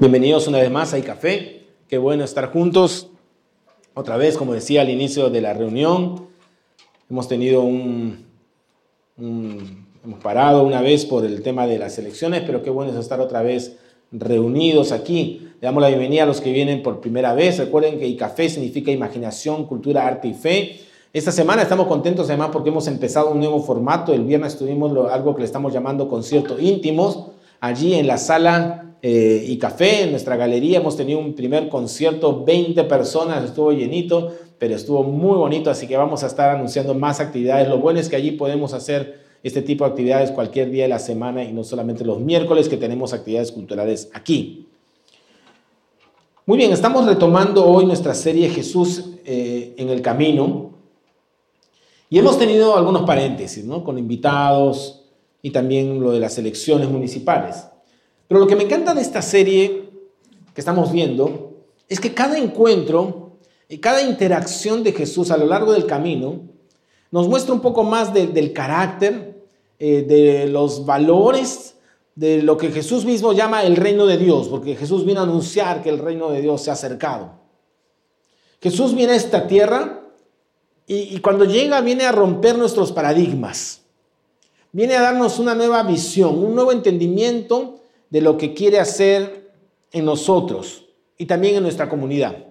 Bienvenidos una vez más a Café. Qué bueno estar juntos. Otra vez, como decía al inicio de la reunión, hemos tenido un, hemos parado una vez por el tema de las elecciones, pero qué bueno es estar otra vez reunidos aquí. Le damos la bienvenida a los que vienen por primera vez. Recuerden que Café significa imaginación, cultura, arte y fe. Esta semana estamos contentos además porque hemos empezado un nuevo formato. El viernes tuvimos algo que le estamos llamando conciertos íntimos. Allí en la sala eh, y café. En nuestra galería hemos tenido un primer concierto, 20 personas, estuvo llenito, pero estuvo muy bonito, así que vamos a estar anunciando más actividades. Lo bueno es que allí podemos hacer este tipo de actividades cualquier día de la semana y no solamente los miércoles que tenemos actividades culturales aquí. Muy bien, estamos retomando hoy nuestra serie Jesús eh, en el Camino y hemos tenido algunos paréntesis, ¿no? Con invitados y también lo de las elecciones municipales. Pero lo que me encanta de esta serie que estamos viendo es que cada encuentro y cada interacción de Jesús a lo largo del camino nos muestra un poco más del carácter, eh, de los valores, de lo que Jesús mismo llama el reino de Dios, porque Jesús viene a anunciar que el reino de Dios se ha acercado. Jesús viene a esta tierra y cuando llega viene a romper nuestros paradigmas, viene a darnos una nueva visión, un nuevo entendimiento de lo que quiere hacer en nosotros y también en nuestra comunidad.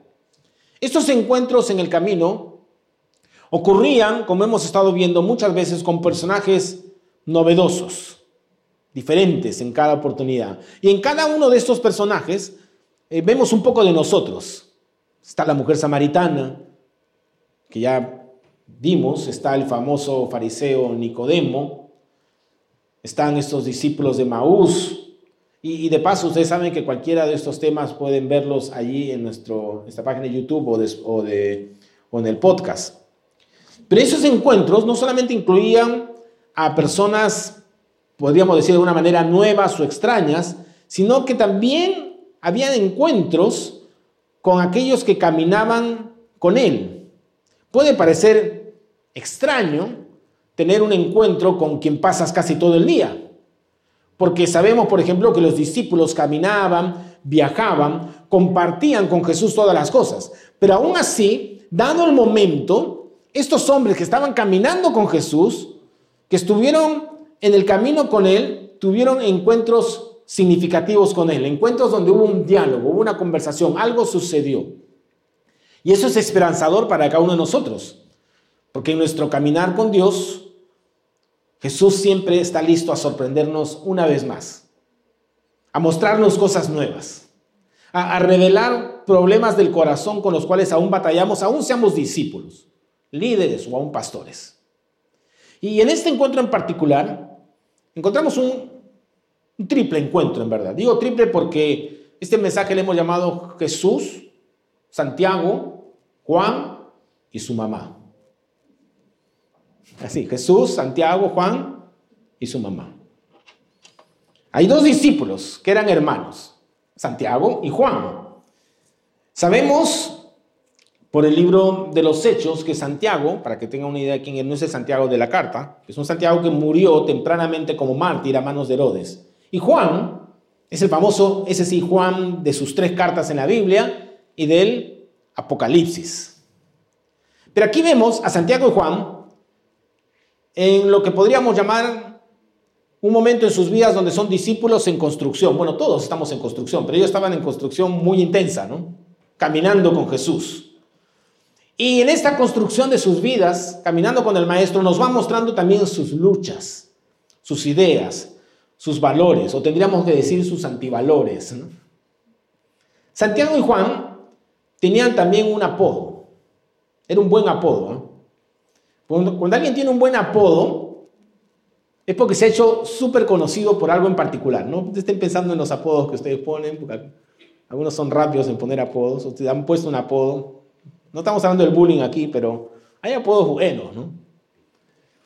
Estos encuentros en el camino ocurrían, como hemos estado viendo muchas veces, con personajes novedosos, diferentes en cada oportunidad. Y en cada uno de estos personajes eh, vemos un poco de nosotros. Está la mujer samaritana, que ya vimos, está el famoso fariseo Nicodemo, están estos discípulos de Maús, y, de paso, ustedes saben que cualquiera de estos temas pueden verlos allí en nuestro, nuestra página de YouTube o, o, de, o en el podcast. Pero esos encuentros no solamente incluían a personas, podríamos decir de una manera nuevas o extrañas, sino que también había encuentros con aquellos que caminaban con él. Puede parecer extraño tener un encuentro con quien pasas casi todo el día. Porque sabemos, por ejemplo, que los discípulos caminaban, viajaban, compartían con Jesús todas las cosas. Pero aún así, dado el momento, estos hombres que estaban caminando con Jesús, que estuvieron en el camino con Él, tuvieron encuentros significativos con Él, encuentros donde hubo un diálogo, hubo una conversación, algo sucedió. Y eso es esperanzador para cada uno de nosotros, porque en nuestro caminar con Dios Jesús siempre está listo a sorprendernos una vez más, a mostrarnos cosas nuevas, a, revelar problemas del corazón con los cuales aún batallamos, aún seamos discípulos, líderes o aún pastores. Y en este encuentro en particular, encontramos un, un triple encuentro, en verdad. Digo triple porque este mensaje le hemos llamado Jesús, Santiago, Juan y su mamá. Así, Jesús, Santiago, Juan y su mamá. Hay dos discípulos que eran hermanos, Santiago y Juan. Sabemos por el libro de los Hechos que Santiago, para que tenga una idea de quién es, no es el Santiago de la carta, es un Santiago que murió tempranamente como mártir a manos de Herodes. Y Juan es el famoso, ese sí, Juan de sus tres cartas en la Biblia y del Apocalipsis. Pero aquí vemos a Santiago y Juan en lo que podríamos llamar un momento en sus vidas donde son discípulos en construcción. Bueno, todos estamos en construcción, pero ellos estaban en construcción muy intensa, ¿no? Caminando con Jesús. Y en esta construcción de sus vidas, caminando con el Maestro, nos va mostrando también sus luchas, sus ideas, sus valores, o tendríamos que decir sus antivalores. Santiago y Juan tenían también un apodo. Era un buen apodo. ¿no? Cuando, alguien tiene un buen apodo, es porque se ha hecho súper conocido por algo en particular. No estén pensando en los apodos que ustedes ponen, porque algunos son rápidos en poner apodos, ustedes han puesto un apodo. No estamos hablando del bullying aquí, pero hay apodos buenos, ¿no?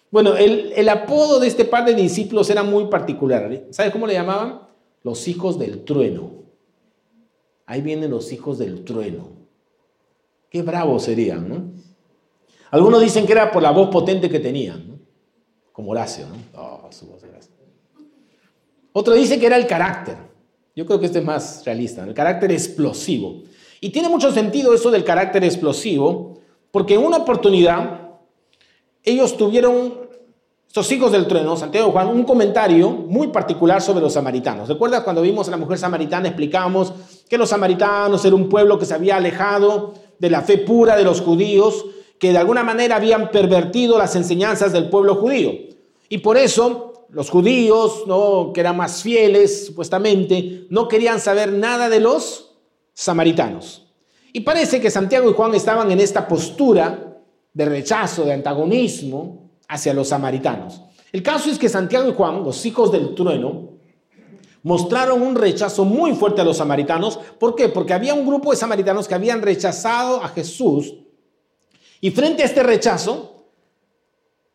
Bueno, el, el apodo de este par de discípulos era muy particular. ¿Sabes cómo le llamaban? Los hijos del trueno. Ahí vienen los hijos del trueno. Qué bravos serían, ¿no? Algunos dicen que era por la voz potente que tenían, como Horacio. Oh, su voz Otro dice que era el carácter, Yo creo que este es más realista, el carácter explosivo. Y tiene mucho sentido eso del carácter explosivo, porque en una oportunidad ellos tuvieron, estos hijos del trueno, Santiago y Juan, un comentario muy particular sobre los samaritanos. ¿Recuerdas cuando vimos a la mujer samaritana? Explicamos que los samaritanos eran un pueblo que se había alejado de la fe pura de los judíos, que de alguna manera habían pervertido las enseñanzas del pueblo judío. Y por eso los judíos, ¿no? que eran más fieles supuestamente, no querían saber nada de los samaritanos. Y parece que Santiago y Juan estaban en esta postura de rechazo, de antagonismo hacia los samaritanos. El caso es que Santiago y Juan, los hijos del trueno, mostraron un rechazo muy fuerte a los samaritanos. ¿Por qué? Porque había un grupo de samaritanos que habían rechazado a Jesús. Y frente a este rechazo,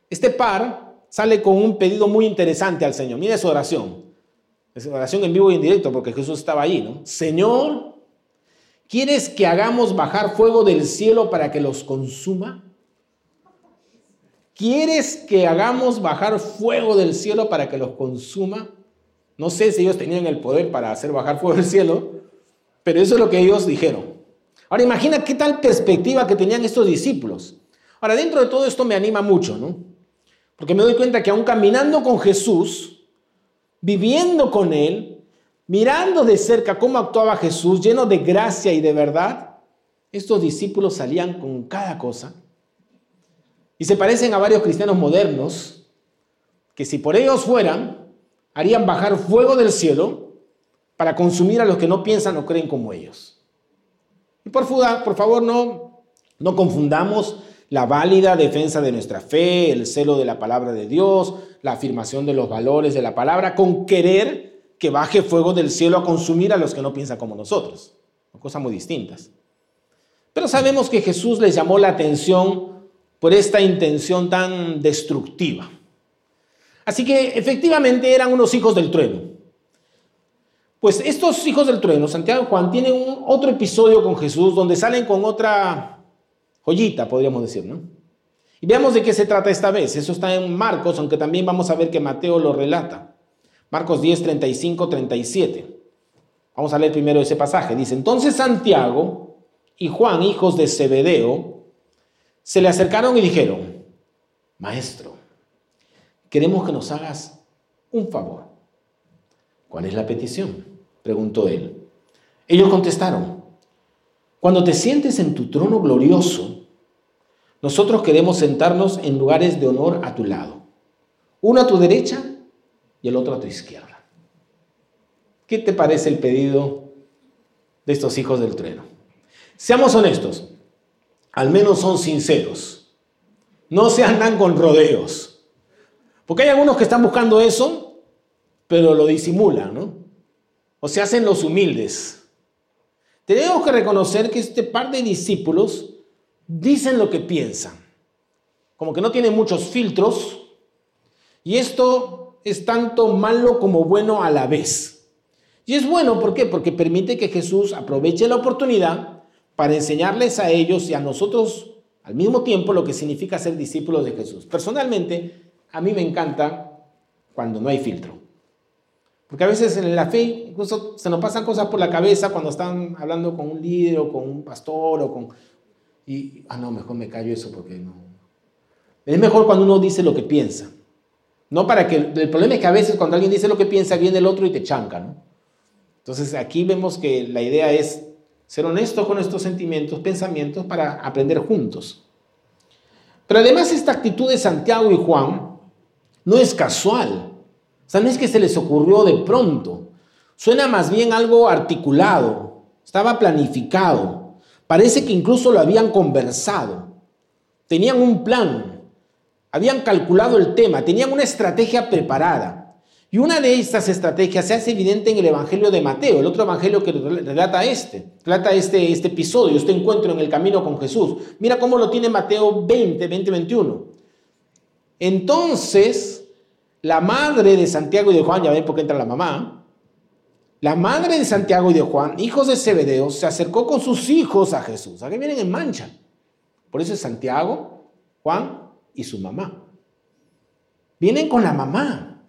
este par sale con un pedido muy interesante al Señor. Mira su oración. Es oración en vivo y en directo porque Jesús estaba allí, ¿no? Señor, ¿quieres que hagamos bajar fuego del cielo para que los consuma? ¿Quieres que hagamos bajar fuego del cielo para que los consuma? No sé si ellos tenían el poder para hacer bajar fuego del cielo, pero eso es lo que ellos dijeron. Ahora imagina qué tal perspectiva que tenían estos discípulos. Ahora, dentro de todo esto me anima mucho, ¿no? Porque me doy cuenta que aún caminando con Jesús, viviendo con Él, mirando de cerca cómo actuaba Jesús, lleno de gracia y de verdad, estos discípulos salían con cada cosa. Y se parecen a varios cristianos modernos que si por ellos fueran, harían bajar fuego del cielo para consumir a los que no piensan o creen como ellos. Y por, por favor, no, no confundamos la válida defensa de nuestra fe, el celo de la palabra de Dios, la afirmación de los valores de la palabra, con querer que baje fuego del cielo a consumir a los que no piensan como nosotros. Son cosas muy distintas. Pero sabemos que Jesús les llamó la atención por esta intención tan destructiva. Así que efectivamente eran unos hijos del trueno. Pues estos hijos del trueno, Santiago y Juan, tienen un, otro episodio con Jesús donde salen con otra joyita, podríamos decir, ¿no? Y veamos de qué se trata esta vez. Eso está en Marcos, aunque también vamos a ver que Mateo lo relata. Marcos 10, 35, 37. Vamos a leer primero ese pasaje. Dice, entonces Santiago y Juan, hijos de Zebedeo, se le acercaron y dijeron, Maestro, queremos que nos hagas un favor. ¿Cuál es la petición? Preguntó él. Ellos contestaron, cuando te sientes en tu trono glorioso, nosotros queremos sentarnos en lugares de honor a tu lado. Uno a tu derecha y el otro a tu izquierda. ¿Qué te parece el pedido de estos hijos del trueno? Seamos honestos, al menos son sinceros. No se andan con rodeos. Porque hay algunos que están buscando eso, pero lo disimulan, ¿no? O se hacen los humildes. Tenemos que reconocer que este par de discípulos dicen lo que piensan, como que no tienen muchos filtros, y esto es tanto malo como bueno a la vez. Y es bueno, ¿por qué? Porque permite que Jesús aproveche la oportunidad para enseñarles a ellos y a nosotros al mismo tiempo lo que significa ser discípulos de Jesús. Personalmente, a mí me encanta cuando no hay filtro. Porque a veces en la fe incluso se nos pasan cosas por la cabeza cuando están hablando con un líder o con un pastor o con... Y, ah, no, mejor me callo eso porque no. Es mejor cuando uno dice lo que piensa. No para que... El problema es que a veces cuando alguien dice lo que piensa, viene el otro y te chanca, ¿no? Entonces aquí vemos que la idea es ser honesto con nuestros sentimientos, pensamientos, para aprender juntos. Pero además esta actitud de Santiago y Juan no es casual. Sea, no es que se les ocurrió de pronto. Suena más bien algo articulado, estaba planificado. Parece que incluso lo habían conversado. Tenían un plan, habían calculado el tema, tenían una estrategia preparada. Y una de estas estrategias se hace evidente en el Evangelio de Mateo, el otro Evangelio que relata este, relata este, este episodio, este encuentro en el camino con Jesús. Mira cómo lo tiene Mateo 20, 20, 21. Entonces la madre de Santiago y de Juan, ya ven por qué entra la mamá, la madre de Santiago y de Juan, hijos de Zebedeo, se acercó con sus hijos a Jesús. Aquí vienen en mancha. Por eso es Santiago, Juan y su mamá. Vienen con la mamá.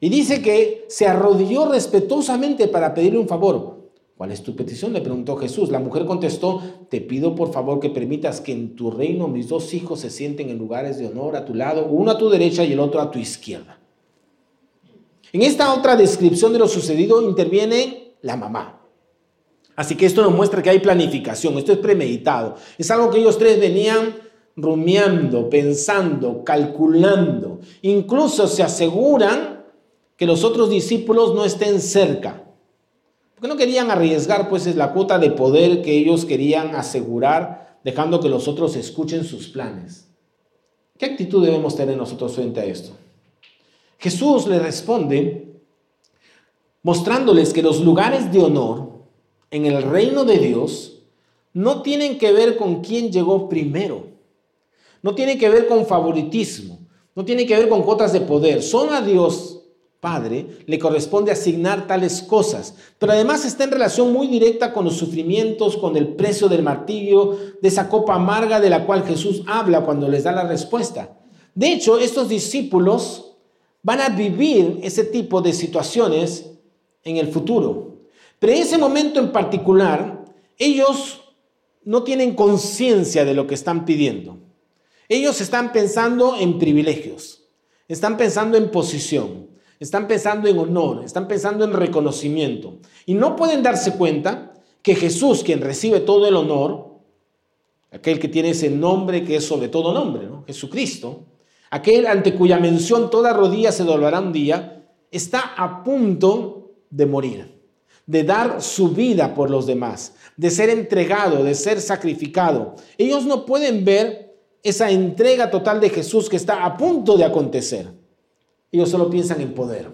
Y dice que se arrodilló respetuosamente para pedirle un favor. ¿Cuál es tu petición? Le preguntó Jesús. La mujer contestó, te pido por favor que permitas que en tu reino mis dos hijos se sienten en lugares de honor a tu lado, uno a tu derecha y el otro a tu izquierda. En esta otra descripción de lo sucedido interviene la mamá. Así que esto nos muestra que hay planificación, esto es premeditado. Es algo que ellos tres venían rumiando, pensando, calculando. Incluso se aseguran que los otros discípulos no estén cerca. No querían arriesgar pues es la cuota de poder que ellos querían asegurar, dejando que los otros escuchen sus planes. ¿Qué actitud debemos tener nosotros frente a esto? Jesús le responde mostrándoles que los lugares de honor en el reino de Dios no tienen que ver con quién llegó primero, no tiene que ver con favoritismo, no tiene que ver con cuotas de poder, son a Dios Padre le corresponde asignar tales cosas, pero además está en relación muy directa con los sufrimientos, con el precio del martirio, de esa copa amarga de la cual Jesús habla cuando les da la respuesta. De hecho, estos discípulos van a vivir ese tipo de situaciones en el futuro. Pero en ese momento en particular, ellos no tienen conciencia de lo que están pidiendo. Ellos están pensando en privilegios, están pensando en posición, están pensando en honor, están pensando en reconocimiento. Y no pueden darse cuenta que Jesús, quien recibe todo el honor, aquel que tiene ese nombre que es sobre todo nombre, Jesucristo, aquel ante cuya mención toda rodilla se doblará un día, está a punto de morir, de dar su vida por los demás, de ser entregado, de ser sacrificado. Ellos no pueden ver esa entrega total de Jesús que está a punto de acontecer. Ellos solo piensan en poder,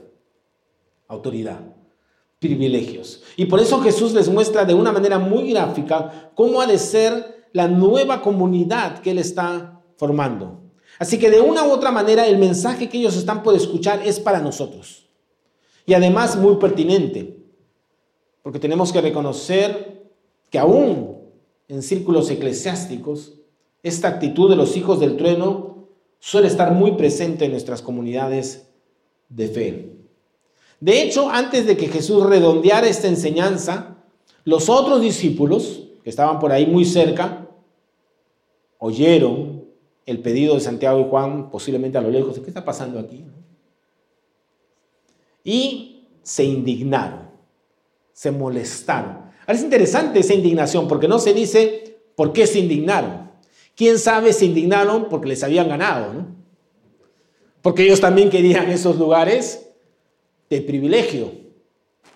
autoridad, privilegios. Y por eso Jesús les muestra de una manera muy gráfica cómo ha de ser la nueva comunidad que Él está formando. Así que de una u otra manera el mensaje que ellos están por escuchar es para nosotros. Y además muy pertinente, porque tenemos que reconocer que aún en círculos eclesiásticos, esta actitud de los hijos del trueno suele estar muy presente en nuestras comunidades de fe. De hecho, antes de que Jesús redondeara esta enseñanza, los otros discípulos, que estaban por ahí muy cerca, oyeron el pedido de Santiago y Juan, posiblemente a lo lejos, ¿qué está pasando aquí? Y se indignaron, se molestaron. Ahora es interesante esa indignación, porque no se dice por qué se indignaron. ¿Quién sabe se indignaron porque les habían ganado? ¿no? Porque ellos también querían esos lugares de privilegio.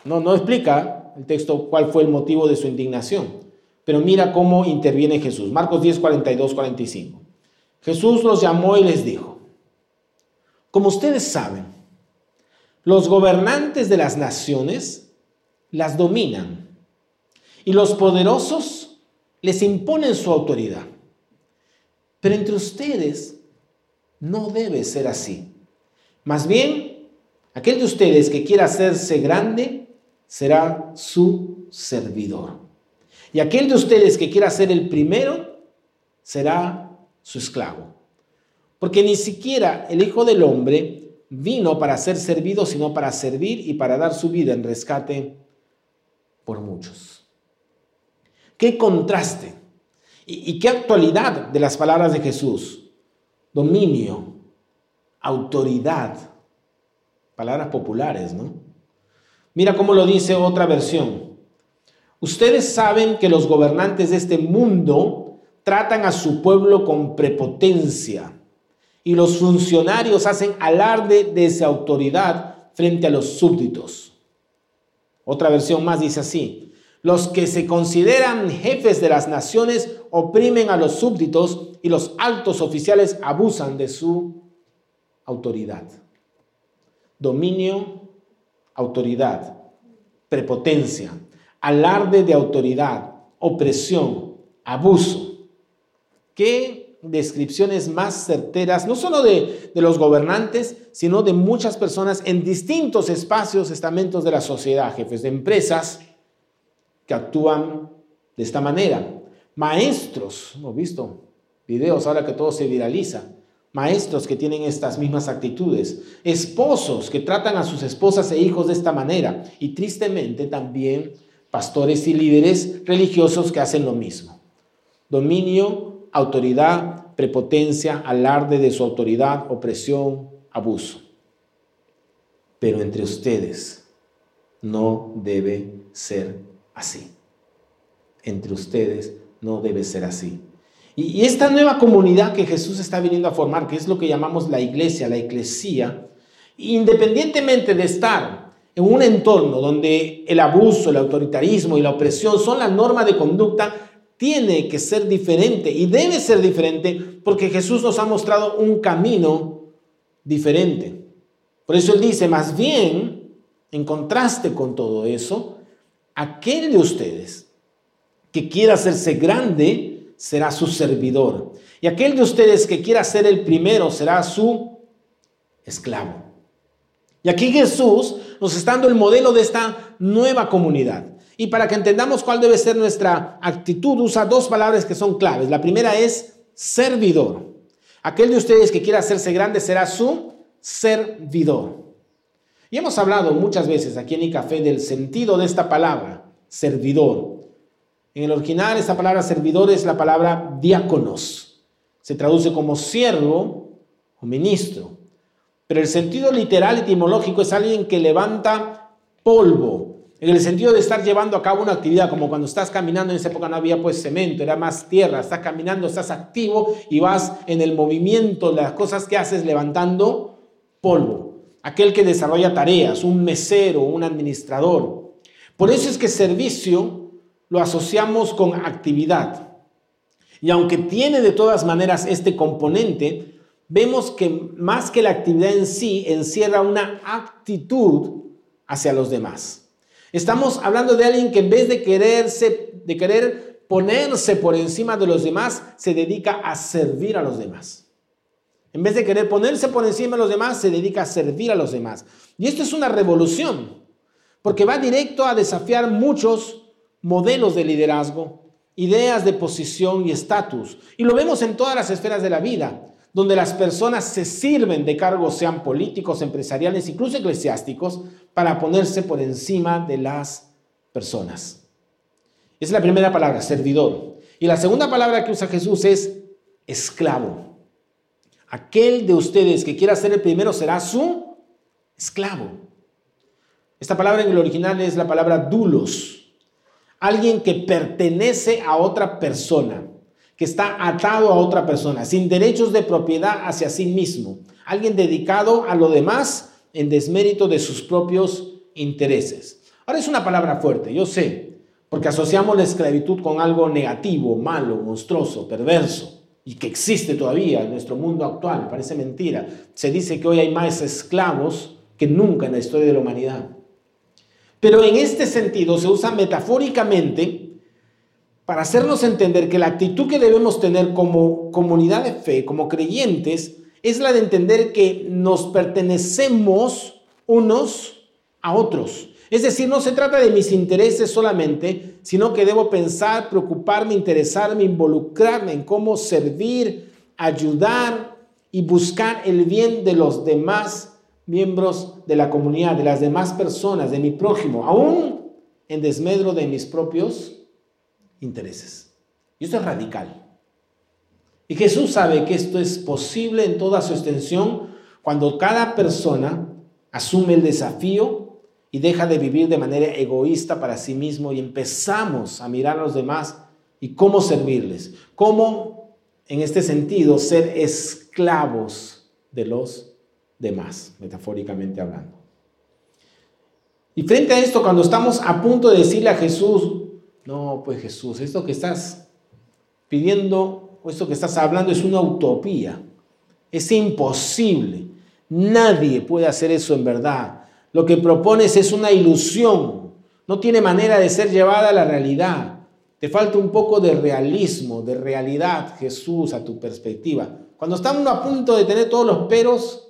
No, no explica el texto cuál fue el motivo de su indignación. Pero mira cómo interviene Jesús. Marcos 10, 42, 45. Jesús los llamó y les dijo, como ustedes saben, los gobernantes de las naciones las dominan y los poderosos les imponen su autoridad. Pero entre ustedes no debe ser así. Más bien, aquel de ustedes que quiera hacerse grande será su servidor. Y aquel de ustedes que quiera ser el primero será su esclavo. Porque ni siquiera el Hijo del Hombre vino para ser servido, sino para servir y para dar su vida en rescate por muchos. Qué contraste y, qué actualidad de las palabras de Jesús. Dominio, autoridad, palabras populares, ¿no? Mira cómo lo dice otra versión. Ustedes saben que los gobernantes de este mundo tratan a su pueblo con prepotencia y los funcionarios hacen alarde de esa autoridad frente a los súbditos. Otra versión más dice así, los que se consideran jefes de las naciones oprimen a los súbditos y los altos oficiales abusan de su autoridad. Dominio, autoridad, prepotencia, alarde de autoridad, opresión, abuso. Qué descripciones más certeras, no solo de, los gobernantes, sino de muchas personas en distintos espacios, estamentos de la sociedad, jefes de empresas que actúan de esta manera. Maestros, hemos visto videos ahora que todo se viraliza, maestros que tienen estas mismas actitudes, esposos que tratan a sus esposas e hijos de esta manera y tristemente también pastores y líderes religiosos que hacen lo mismo. Dominio, autoridad, prepotencia, alarde de su autoridad, opresión, abuso. Pero entre ustedes no debe ser así. Entre ustedes no debe ser así. Y, esta nueva comunidad que Jesús está viniendo a formar, que es lo que llamamos la iglesia, la eclesía, independientemente de estar en un entorno donde el abuso, el autoritarismo y la opresión son la norma de conducta, tiene que ser diferente y debe ser diferente porque Jesús nos ha mostrado un camino diferente. Por eso él dice, más bien, en contraste con todo eso, aquel de ustedes que quiera hacerse grande, será su servidor. Y aquel de ustedes que quiera ser el primero será su esclavo. Y aquí Jesús nos está dando el modelo de esta nueva comunidad. Y para que entendamos cuál debe ser nuestra actitud, usa dos palabras que son claves. La primera es servidor. Aquel de ustedes que quiera hacerse grande será su servidor. Y hemos hablado muchas veces aquí en ICAFE del sentido de esta palabra, servidor. En el original esta palabra servidor es la palabra diáconos. Se traduce como siervo o ministro. Pero el sentido literal etimológico es alguien que levanta polvo. En el sentido de estar llevando a cabo una actividad, como cuando estás caminando, en esa época no había pues cemento, era más tierra, estás caminando, estás activo y vas en el movimiento, las cosas que haces levantando polvo. Aquel que desarrolla tareas, un mesero, un administrador. Por eso es que servicio lo asociamos con actividad. Y aunque tiene de todas maneras este componente, vemos que más que la actividad en sí, encierra una actitud hacia los demás. Estamos hablando de alguien que en vez de quererse, de querer ponerse por encima de los demás, se dedica a servir a los demás. En vez de querer ponerse por encima de los demás, se dedica a servir a los demás. Y esto es una revolución, porque va directo a desafiar muchos modelos de liderazgo, ideas de posición y estatus. Y lo vemos en todas las esferas de la vida, donde las personas se sirven de cargos, sean políticos, empresariales, incluso eclesiásticos, para ponerse por encima de las personas. Esa es la primera palabra, servidor. Y la segunda palabra que usa Jesús es esclavo. Aquel de ustedes que quiera ser el primero será su esclavo. Esta palabra en el original es la palabra dulos alguien que pertenece a otra persona, que está atado a otra persona, sin derechos de propiedad hacia sí mismo, alguien dedicado a lo demás en desmérito de sus propios intereses. Ahora es una palabra fuerte, yo sé, porque asociamos la esclavitud con algo negativo, malo, monstruoso, perverso, y que existe todavía en nuestro mundo actual, parece mentira. Se dice que hoy hay más esclavos que nunca en la historia de la humanidad. Pero en este sentido se usa metafóricamente para hacernos entender que la actitud que debemos tener como comunidad de fe, como creyentes, es la de entender que nos pertenecemos unos a otros. Es decir, no se trata de mis intereses solamente, sino que debo pensar, preocuparme, interesarme, involucrarme en cómo servir, ayudar y buscar el bien de los demás miembros de la comunidad, de las demás personas, de mi prójimo, aún en desmedro de mis propios intereses. Y esto es radical. Y Jesús sabe que esto es posible en toda su extensión cuando cada persona asume el desafío y deja de vivir de manera egoísta para sí mismo y empezamos a mirar a los demás y cómo servirles, cómo en este sentido ser esclavos de los de más, metafóricamente hablando. Y frente a esto, cuando estamos a punto de decirle a Jesús, no, pues Jesús, esto que estás pidiendo o esto que estás hablando es una utopía, es imposible, nadie puede hacer eso en verdad. Lo que propones es una ilusión, no tiene manera de ser llevada a la realidad. Te falta un poco de realismo, de realidad, Jesús, a tu perspectiva. Cuando estamos a punto de tener todos los peros,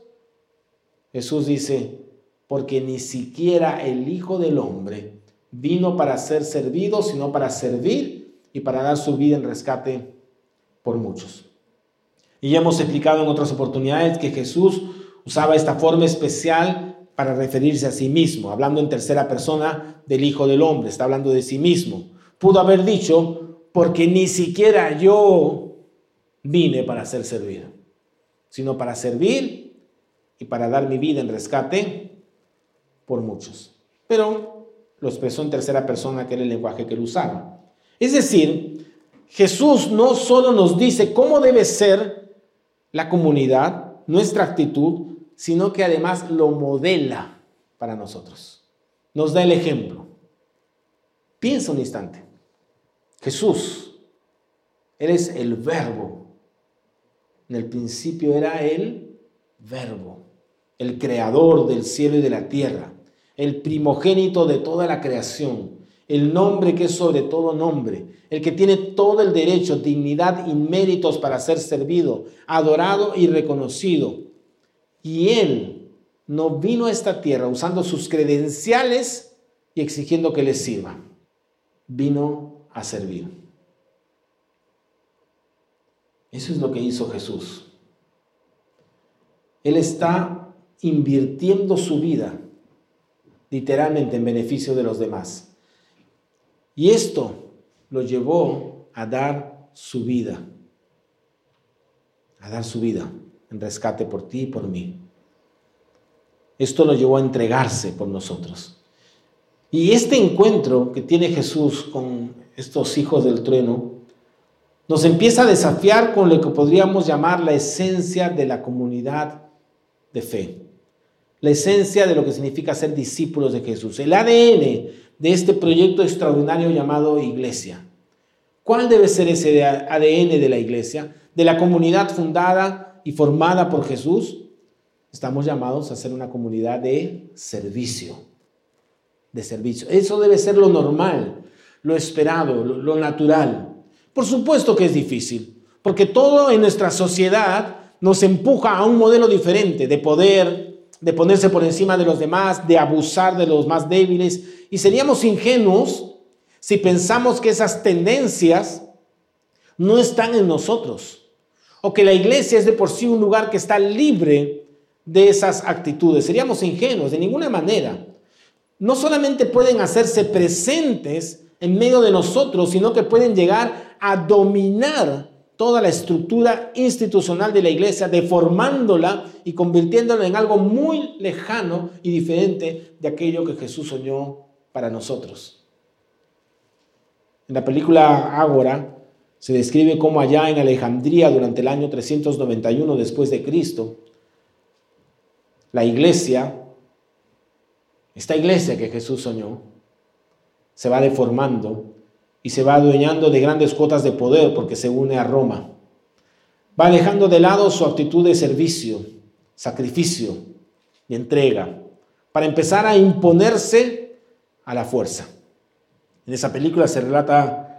Jesús dice, porque ni siquiera el Hijo del Hombre vino para ser servido, sino para servir y para dar su vida en rescate por muchos. Y ya hemos explicado en otras oportunidades que Jesús usaba esta forma especial para referirse a sí mismo, hablando en tercera persona del Hijo del Hombre, está hablando de sí mismo. Pudo haber dicho, porque ni siquiera yo vine para ser servido, sino para servir y para dar mi vida en rescate por muchos. Pero lo expresó en tercera persona, que era el lenguaje que él usaba. Es decir, Jesús no solo nos dice cómo debe ser la comunidad, nuestra actitud, sino que además lo modela para nosotros. Nos da el ejemplo. Piensa un instante. Jesús, eres el verbo. En el principio era el verbo, el creador del cielo y de la tierra, el primogénito de toda la creación, el nombre que es sobre todo nombre, el que tiene todo el derecho, dignidad y méritos para ser servido, adorado y reconocido y Él no vino a esta tierra usando sus credenciales y exigiendo que le sirva. Vino a servir. Eso es lo que hizo Jesús. Él está invirtiendo su vida literalmente en beneficio de los demás. Y esto lo llevó a dar su vida. A dar su vida rescate por ti y por mí. Esto lo llevó a entregarse por nosotros. Y este encuentro que tiene Jesús con estos hijos del trueno nos empieza a desafiar con lo que podríamos llamar la esencia de la comunidad de fe. La esencia de lo que significa ser discípulos de Jesús. El ADN de este proyecto extraordinario llamado iglesia. ¿Cuál debe ser ese ADN de la iglesia? De la comunidad fundada y formada por Jesús, estamos llamados a ser una comunidad de servicio. De servicio. Eso debe ser lo normal, lo esperado, lo, natural. Por supuesto que es difícil, porque todo en nuestra sociedad nos empuja a un modelo diferente de poder, de ponerse por encima de los demás, de abusar de los más débiles. Y seríamos ingenuos si pensamos que esas tendencias no están en nosotros o que la iglesia es de por sí un lugar que está libre de esas actitudes. Seríamos ingenuos de ninguna manera. No solamente pueden hacerse presentes en medio de nosotros, sino que pueden llegar a dominar toda la estructura institucional de la iglesia, deformándola y convirtiéndola en algo muy lejano y diferente de aquello que Jesús soñó para nosotros. En la película Ágora, se describe cómo allá en Alejandría durante el año 391 después de Cristo, la iglesia, esta iglesia que Jesús soñó, se va deformando y se va adueñando de grandes cuotas de poder porque se une a Roma. Va dejando de lado su actitud de servicio, sacrificio y entrega para empezar a imponerse a la fuerza. En esa película se relata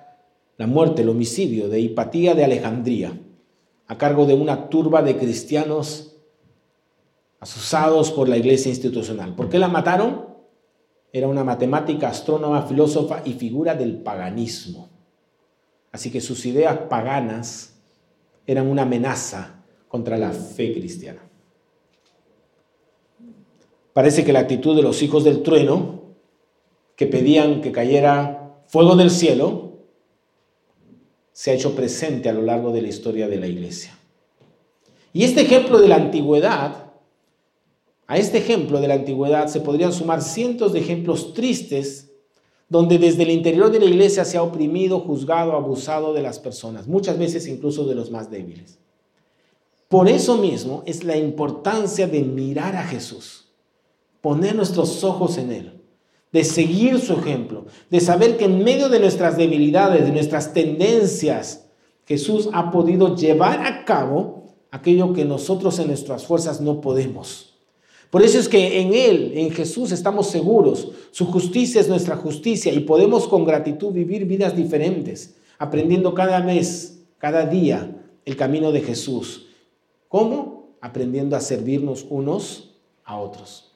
la muerte, el homicidio de Hipatía de Alejandría, a cargo de una turba de cristianos asusados por la iglesia institucional. ¿Por qué la mataron? Era una matemática, astrónoma, filósofa y figura del paganismo. Así que sus ideas paganas eran una amenaza contra la fe cristiana. Parece que la actitud de los hijos del trueno, que pedían que cayera fuego del cielo, se ha hecho presente a lo largo de la historia de la iglesia. Y este ejemplo de la antigüedad, a este ejemplo de la antigüedad se podrían sumar cientos de ejemplos tristes donde desde el interior de la iglesia se ha oprimido, juzgado, abusado de las personas, muchas veces incluso de los más débiles. Por eso mismo es la importancia de mirar a Jesús, poner nuestros ojos en Él de seguir su ejemplo, de saber que en medio de nuestras debilidades, de nuestras tendencias, Jesús ha podido llevar a cabo aquello que nosotros en nuestras fuerzas no podemos. Por eso es que en Él, en Jesús, estamos seguros. Su justicia es nuestra justicia y podemos con gratitud vivir vidas diferentes, aprendiendo cada mes, cada día, el camino de Jesús. ¿Cómo? Aprendiendo a servirnos unos a otros.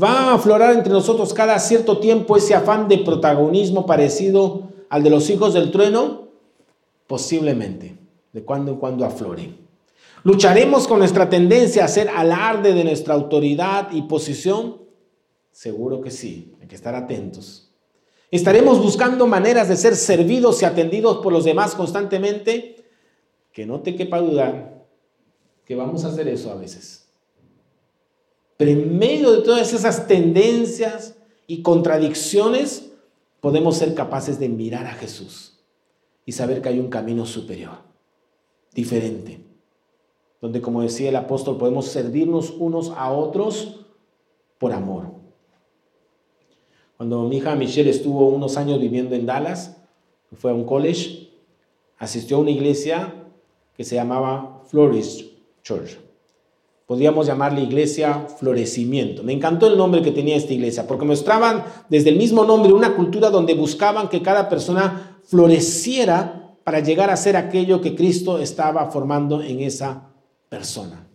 ¿Va a aflorar entre nosotros cada cierto tiempo ese afán de protagonismo parecido al de los hijos del trueno? Posiblemente, de cuando en cuando aflore. ¿Lucharemos con nuestra tendencia a hacer alarde de nuestra autoridad y posición? Seguro que sí, hay que estar atentos. ¿Estaremos buscando maneras de ser servidos y atendidos por los demás constantemente? Que no te quepa dudar que vamos a hacer eso a veces. Pero en medio de todas esas tendencias y contradicciones, podemos ser capaces de mirar a Jesús y saber que hay un camino superior, diferente, donde como decía el apóstol, podemos servirnos unos a otros por amor. Cuando mi hija Michelle estuvo unos años viviendo en Dallas, fue a un college, asistió a una iglesia que se llamaba Flourish Church podríamos llamarle iglesia florecimiento. Me encantó el nombre que tenía esta iglesia, porque mostraban desde el mismo nombre una cultura donde buscaban que cada persona floreciera para llegar a ser aquello que Cristo estaba formando en esa persona.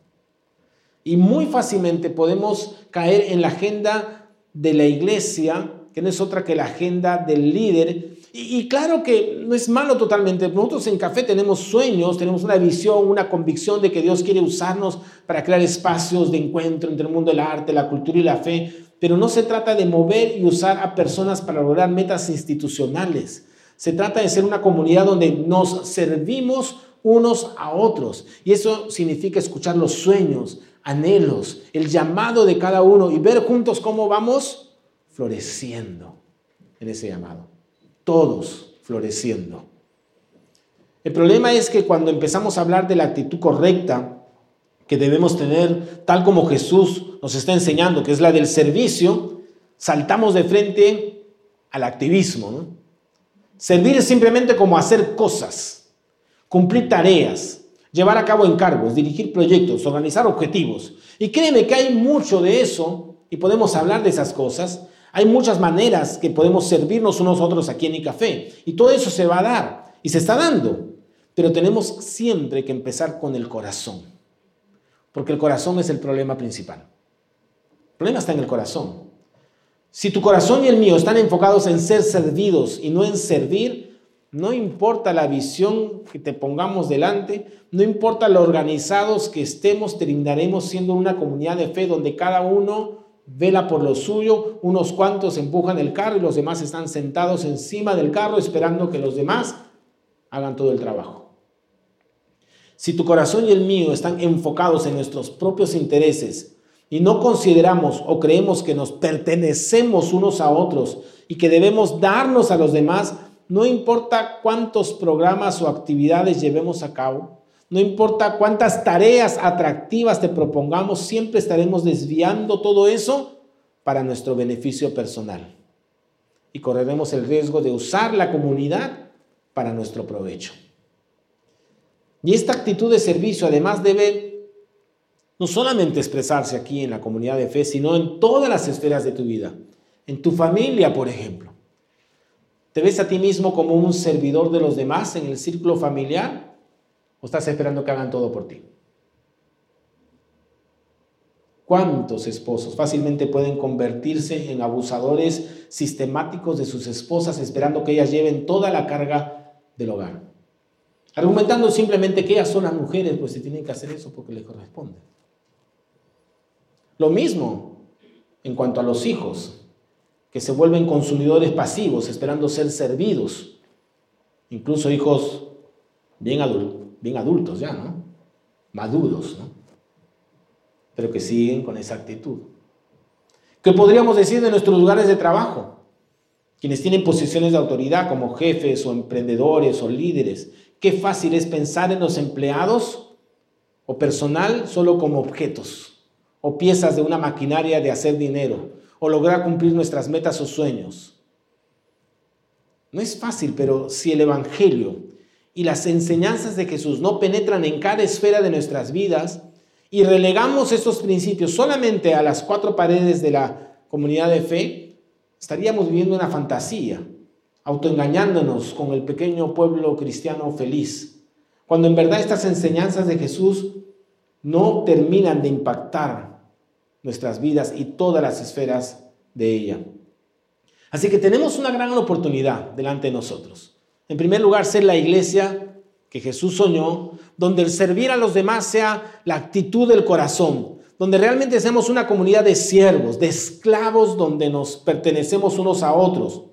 Y muy fácilmente podemos caer en la agenda de la iglesia, que no es otra que la agenda del líder, y, claro que no es malo totalmente. Nosotros en Café tenemos sueños, tenemos una visión, una convicción de que Dios quiere usarnos para crear espacios de encuentro entre el mundo del arte, la cultura y la fe. Pero no se trata de mover y usar a personas para lograr metas institucionales. Se trata de ser una comunidad donde nos servimos unos a otros. Y eso significa escuchar los sueños, anhelos, el llamado de cada uno y ver juntos cómo vamos floreciendo en ese llamado todos floreciendo. El problema es que cuando empezamos a hablar de la actitud correcta que debemos tener, tal como Jesús nos está enseñando, que es la del servicio, saltamos de frente al activismo. Servir es simplemente como hacer cosas, cumplir tareas, llevar a cabo encargos, dirigir proyectos, organizar objetivos. Y créeme que hay mucho de eso y podemos hablar de esas cosas, hay muchas maneras que podemos servirnos unos a otros aquí en café y todo eso se va a dar y se está dando. Pero tenemos siempre que empezar con el corazón, porque el corazón es el problema principal. El problema está en el corazón. Si tu corazón y el mío están enfocados en ser servidos y no en servir, no importa la visión que te pongamos delante, no importa lo organizados que estemos, terminaremos siendo una comunidad de fe donde cada uno vela por lo suyo, unos cuantos empujan el carro y los demás están sentados encima del carro esperando que los demás hagan todo el trabajo. Si tu corazón y el mío están enfocados en nuestros propios intereses y no consideramos o creemos que nos pertenecemos unos a otros y que debemos darnos a los demás, no importa cuántos programas o actividades llevemos a cabo, no importa cuántas tareas atractivas te propongamos, siempre estaremos desviando todo eso para nuestro beneficio personal. Y correremos el riesgo de usar la comunidad para nuestro provecho. Y esta actitud de servicio además debe no solamente expresarse aquí en la comunidad de fe, sino en todas las esferas de tu vida. En tu familia, por ejemplo. ¿Te ves a ti mismo como un servidor de los demás en el círculo familiar? ¿O estás esperando que hagan todo por ti? ¿Cuántos esposos fácilmente pueden convertirse en abusadores sistemáticos de sus esposas esperando que ellas lleven toda la carga del hogar? Argumentando simplemente que ellas son las mujeres, pues se tienen que hacer eso porque les corresponde. Lo mismo en cuanto a los hijos, que se vuelven consumidores pasivos esperando ser servidos, incluso hijos bien adultos bien adultos ya, ¿no? Maduros, ¿no? Pero que siguen con esa actitud. ¿Qué podríamos decir de nuestros lugares de trabajo? Quienes tienen posiciones de autoridad como jefes o emprendedores o líderes. Qué fácil es pensar en los empleados o personal solo como objetos o piezas de una maquinaria de hacer dinero o lograr cumplir nuestras metas o sueños. No es fácil, pero si el Evangelio y las enseñanzas de Jesús no penetran en cada esfera de nuestras vidas y relegamos estos principios solamente a las cuatro paredes de la comunidad de fe, estaríamos viviendo una fantasía, autoengañándonos con el pequeño pueblo cristiano feliz, cuando en verdad estas enseñanzas de Jesús no terminan de impactar nuestras vidas y todas las esferas de ella. Así que tenemos una gran oportunidad delante de nosotros. En primer lugar, ser la iglesia que Jesús soñó, donde el servir a los demás sea la actitud del corazón, donde realmente seamos una comunidad de siervos, de esclavos, donde nos pertenecemos unos a otros,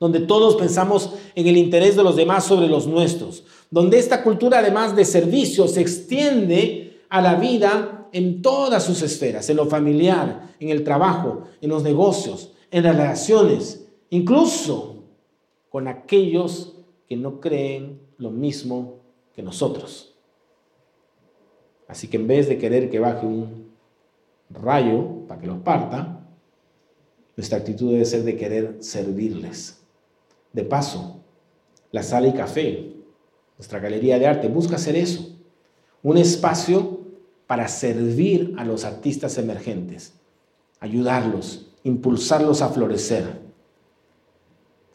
donde todos pensamos en el interés de los demás sobre los nuestros, donde esta cultura además de servicio se extiende a la vida en todas sus esferas, en lo familiar, en el trabajo, en los negocios, en las relaciones, incluso con aquellos que no creen lo mismo que nosotros. Así que en vez de querer que baje un rayo para que los parta, nuestra actitud debe ser de querer servirles. De paso, la sala y café, nuestra galería de arte, busca hacer eso. Un espacio para servir a los artistas emergentes, ayudarlos, impulsarlos a florecer.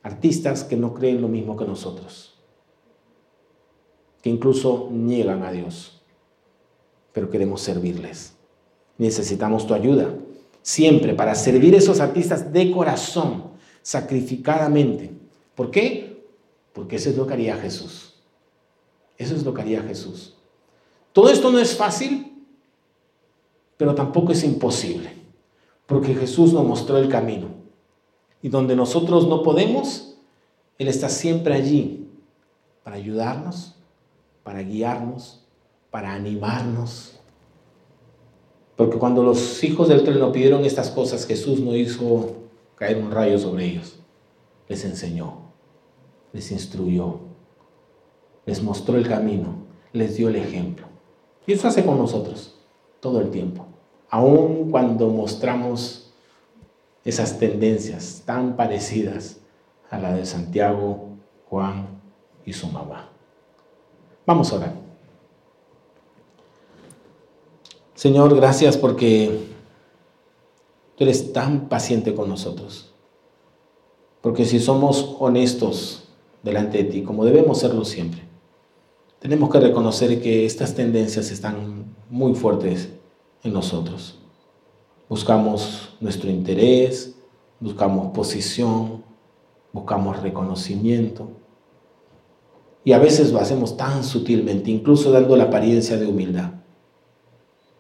Artistas que no creen lo mismo que nosotros, que incluso niegan a Dios, pero queremos servirles. Necesitamos tu ayuda, siempre para servir a esos artistas de corazón, sacrificadamente. ¿Por qué? Porque eso es lo que haría Jesús. Eso es lo que haría Jesús. Todo esto no es fácil, pero tampoco es imposible, porque Jesús nos mostró el camino. Y donde nosotros no podemos, Él está siempre allí para ayudarnos, para guiarnos, para animarnos. Porque cuando los hijos del trono pidieron estas cosas, Jesús no hizo caer un rayo sobre ellos. Les enseñó, les instruyó, les mostró el camino, les dio el ejemplo. Y eso hace con nosotros todo el tiempo. Aun cuando mostramos esas tendencias tan parecidas a la de Santiago, Juan y su mamá. Vamos a orar. Señor, gracias porque tú eres tan paciente con nosotros. Porque si somos honestos delante de ti, como debemos serlo siempre, tenemos que reconocer que estas tendencias están muy fuertes en nosotros. Buscamos nuestro interés, buscamos posición, buscamos reconocimiento. Y a veces lo hacemos tan sutilmente, incluso dando la apariencia de humildad.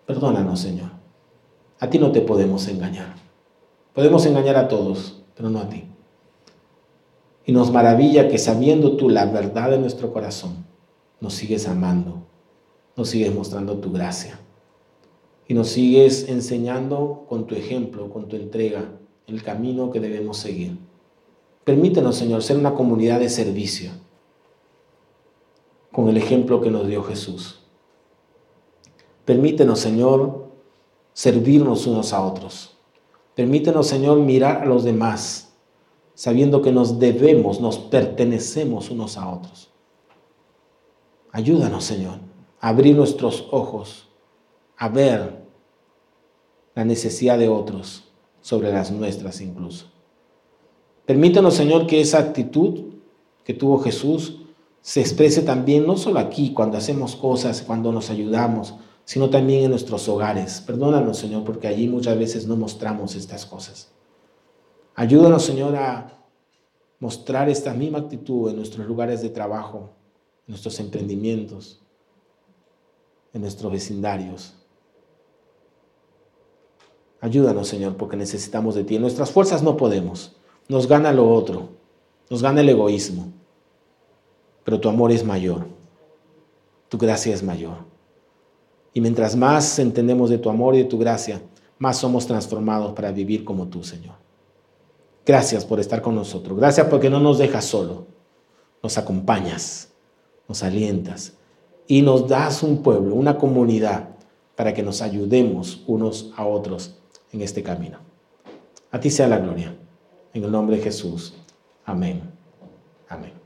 Perdónanos, Señor. A ti no te podemos engañar. Podemos engañar a todos, pero no a ti. Y nos maravilla que sabiendo tú la verdad de nuestro corazón, nos sigues amando, nos sigues mostrando tu gracia y nos sigues enseñando con tu ejemplo, con tu entrega, el camino que debemos seguir. Permítenos, Señor, ser una comunidad de servicio con el ejemplo que nos dio Jesús. Permítenos, Señor, servirnos unos a otros. Permítenos, Señor, mirar a los demás, sabiendo que nos debemos, nos pertenecemos unos a otros. Ayúdanos, Señor, a abrir nuestros ojos, a ver la necesidad de otros sobre las nuestras incluso. Permítanos, Señor, que esa actitud que tuvo Jesús se exprese también, no solo aquí, cuando hacemos cosas, cuando nos ayudamos, sino también en nuestros hogares. Perdónanos, Señor, porque allí muchas veces no mostramos estas cosas. Ayúdanos, Señor, a mostrar esta misma actitud en nuestros lugares de trabajo, en nuestros emprendimientos, en nuestros vecindarios. Ayúdanos, Señor, porque necesitamos de ti. Nuestras fuerzas no podemos. Nos gana lo otro. Nos gana el egoísmo. Pero tu amor es mayor. Tu gracia es mayor. Y mientras más entendemos de tu amor y de tu gracia, más somos transformados para vivir como tú, Señor. Gracias por estar con nosotros. Gracias porque no nos dejas solo. Nos acompañas nos alientas y nos das un pueblo, una comunidad, para que nos ayudemos unos a otros en este camino. A ti sea la gloria. En el nombre de Jesús. Amén. Amén.